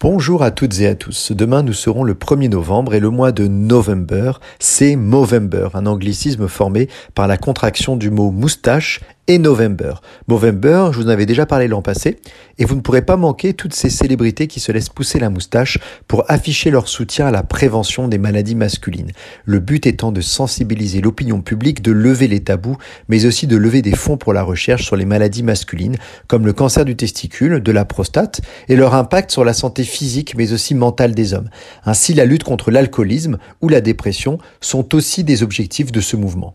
Bonjour à toutes et à tous. Demain, nous serons le 1er novembre et le mois de November, c'est Movember, un anglicisme formé par la contraction du mot moustache et November. Movember, je vous en avais déjà parlé l'an passé, et vous ne pourrez pas manquer toutes ces célébrités qui se laissent pousser la moustache pour afficher leur soutien à la prévention des maladies masculines. Le but étant de sensibiliser l'opinion publique, de lever les tabous, mais aussi de lever des fonds pour la recherche sur les maladies masculines, comme le cancer du testicule, de la prostate, et leur impact sur la santé physique mais aussi mentale des hommes. Ainsi, la lutte contre l'alcoolisme ou la dépression sont aussi des objectifs de ce mouvement.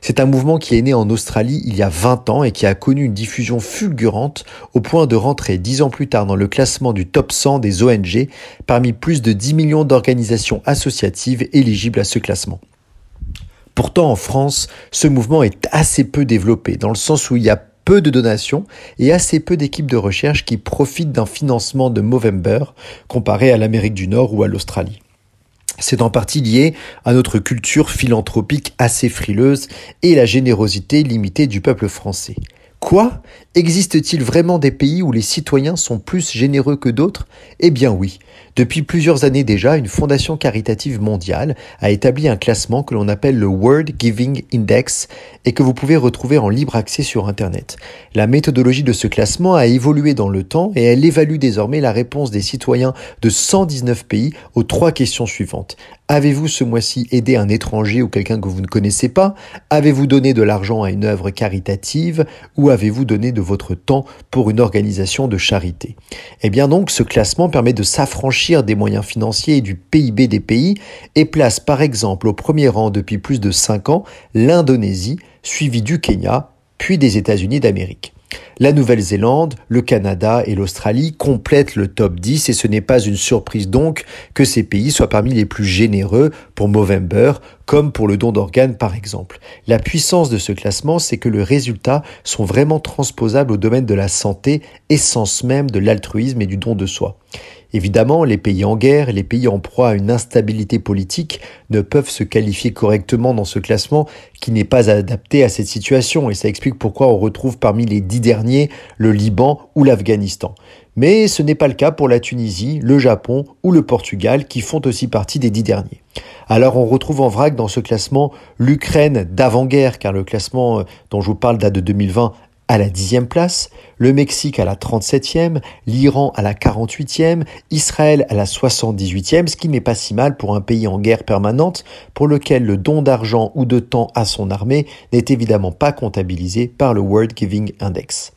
C'est un mouvement qui est né en Australie il y a 20 et qui a connu une diffusion fulgurante au point de rentrer dix ans plus tard dans le classement du top 100 des ONG parmi plus de 10 millions d'organisations associatives éligibles à ce classement. Pourtant, en France, ce mouvement est assez peu développé, dans le sens où il y a peu de donations et assez peu d'équipes de recherche qui profitent d'un financement de Movember comparé à l'Amérique du Nord ou à l'Australie. C'est en partie lié à notre culture philanthropique assez frileuse et la générosité limitée du peuple français. Quoi? Existe-t-il vraiment des pays où les citoyens sont plus généreux que d'autres? Eh bien oui. Depuis plusieurs années déjà, une fondation caritative mondiale a établi un classement que l'on appelle le World Giving Index et que vous pouvez retrouver en libre accès sur Internet. La méthodologie de ce classement a évolué dans le temps et elle évalue désormais la réponse des citoyens de 119 pays aux trois questions suivantes. Avez-vous ce mois-ci aidé un étranger ou quelqu'un que vous ne connaissez pas? Avez-vous donné de l'argent à une œuvre caritative Ou avez-vous donné de votre temps pour une organisation de charité? Eh bien donc, ce classement permet de s'affranchir des moyens financiers et du PIB des pays et place par exemple au premier rang depuis plus de 5 ans l'Indonésie, suivi du Kenya, puis des États-Unis d'Amérique. La Nouvelle-Zélande, le Canada et l'Australie complètent le top 10 et ce n'est pas une surprise donc que ces pays soient parmi les plus généreux pour Movember, comme pour le don d'organes par exemple. La puissance de ce classement, c'est que les résultats sont vraiment transposables au domaine de la santé, essence même de l'altruisme et du don de soi. Évidemment, les pays en guerre, les pays en proie à une instabilité politique ne peuvent se qualifier correctement dans ce classement qui n'est pas adapté à cette situation et ça explique pourquoi on retrouve parmi les dix derniers le Liban ou l'Afghanistan. Mais ce n'est pas le cas pour la Tunisie, le Japon ou le Portugal qui font aussi partie des dix derniers. Alors on retrouve en vrac dans ce classement l'Ukraine d'avant-guerre, car le classement euh, dont je vous parle date de 2020 à la dixième place, le Mexique à la 37e, l'Iran à la 48e, Israël à la 78e, ce qui n'est pas si mal pour un pays en guerre permanente pour lequel le don d'argent ou de temps à son armée n'est évidemment pas comptabilisé par le World Giving Index.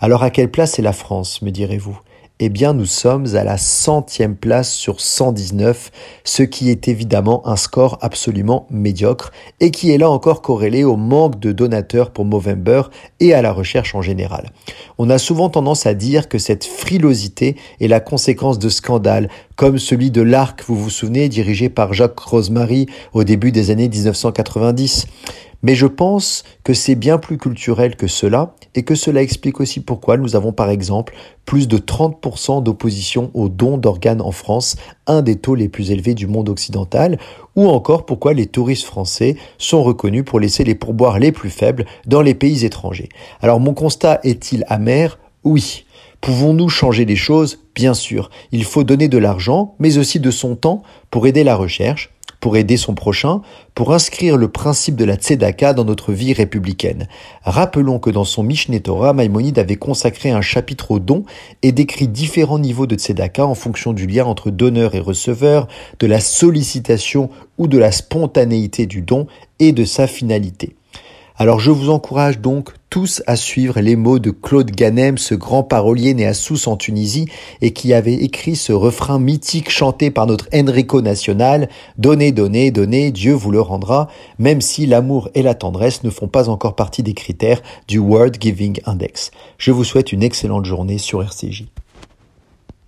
Alors à quelle place est la France, me direz-vous? Eh bien nous sommes à la centième place sur 119, ce qui est évidemment un score absolument médiocre et qui est là encore corrélé au manque de donateurs pour Movember et à la recherche en général. On a souvent tendance à dire que cette frilosité est la conséquence de scandales comme celui de l'Arc, vous vous souvenez, dirigé par Jacques Rosemary au début des années 1990. Mais je pense que c'est bien plus culturel que cela et que cela explique aussi pourquoi nous avons par exemple plus de 30% d'opposition aux dons d'organes en France, un des taux les plus élevés du monde occidental, ou encore pourquoi les touristes français sont reconnus pour laisser les pourboires les plus faibles dans les pays étrangers. Alors mon constat est-il amer? Oui. Pouvons-nous changer les choses? Bien sûr. Il faut donner de l'argent, mais aussi de son temps pour aider la recherche, pour aider son prochain, pour inscrire le principe de la tzedaka dans notre vie républicaine. Rappelons que dans son Mishneh Torah, Maïmonide avait consacré un chapitre au don et décrit différents niveaux de tzedaka en fonction du lien entre donneur et receveur, de la sollicitation ou de la spontanéité du don et de sa finalité. Alors je vous encourage donc tous à suivre les mots de Claude Ganem, ce grand parolier né à Sousse en Tunisie et qui avait écrit ce refrain mythique chanté par notre Enrico National Donnez, donnez, donnez, Dieu vous le rendra, même si l'amour et la tendresse ne font pas encore partie des critères du World Giving Index. Je vous souhaite une excellente journée sur RCJ.